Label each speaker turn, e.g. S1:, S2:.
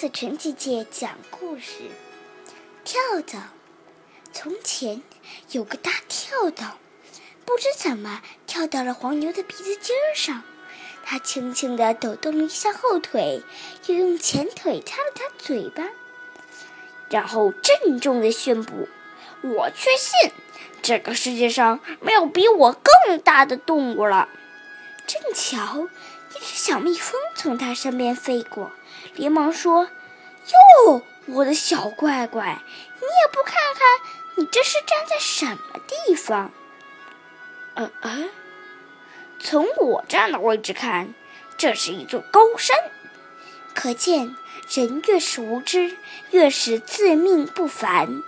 S1: 子晨姐姐讲故事：跳蚤。从前有个大跳蚤，不知怎么跳到了黄牛的鼻子尖上。它轻轻地抖动了一下后腿，又用前腿擦了擦嘴巴，然后郑重地宣布：“我确信这个世界上没有比我更大的动物了。”正巧一只小蜜蜂从他身边飞过，连忙说：“哟，我的小乖乖，你也不看看，你这是站在什么地方？”“呃呃，从我站的位置看，这是一座高山。可见人越是无知，越是自命不凡。”